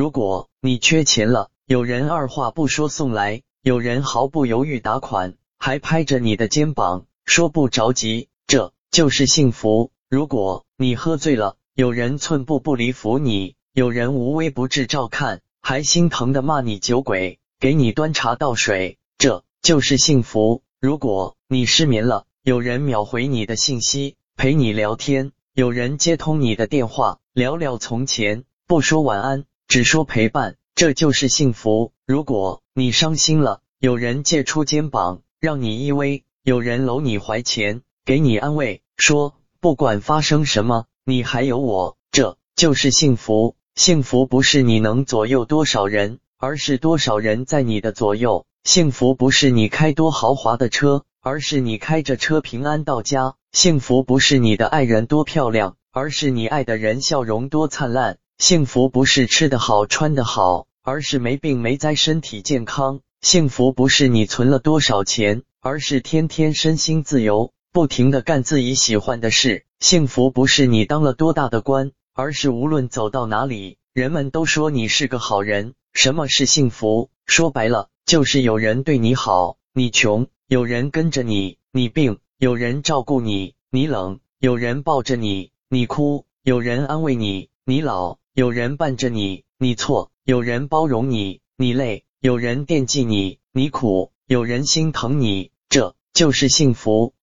如果你缺钱了，有人二话不说送来，有人毫不犹豫打款，还拍着你的肩膀说不着急，这就是幸福。如果你喝醉了，有人寸步不离扶你，有人无微不至照看，还心疼的骂你酒鬼，给你端茶倒水，这就是幸福。如果你失眠了，有人秒回你的信息，陪你聊天，有人接通你的电话，聊聊从前，不说晚安。只说陪伴，这就是幸福。如果你伤心了，有人借出肩膀让你依偎，有人搂你怀前给你安慰，说不管发生什么，你还有我，这就是幸福。幸福不是你能左右多少人，而是多少人在你的左右。幸福不是你开多豪华的车，而是你开着车平安到家。幸福不是你的爱人多漂亮，而是你爱的人笑容多灿烂。幸福不是吃得好穿得好，而是没病没灾身体健康。幸福不是你存了多少钱，而是天天身心自由，不停的干自己喜欢的事。幸福不是你当了多大的官，而是无论走到哪里，人们都说你是个好人。什么是幸福？说白了，就是有人对你好，你穷，有人跟着你；你病，有人照顾你；你冷，有人抱着你；你哭，有人安慰你；你老。有人伴着你，你错；有人包容你，你累；有人惦记你，你苦；有人心疼你，这就是幸福。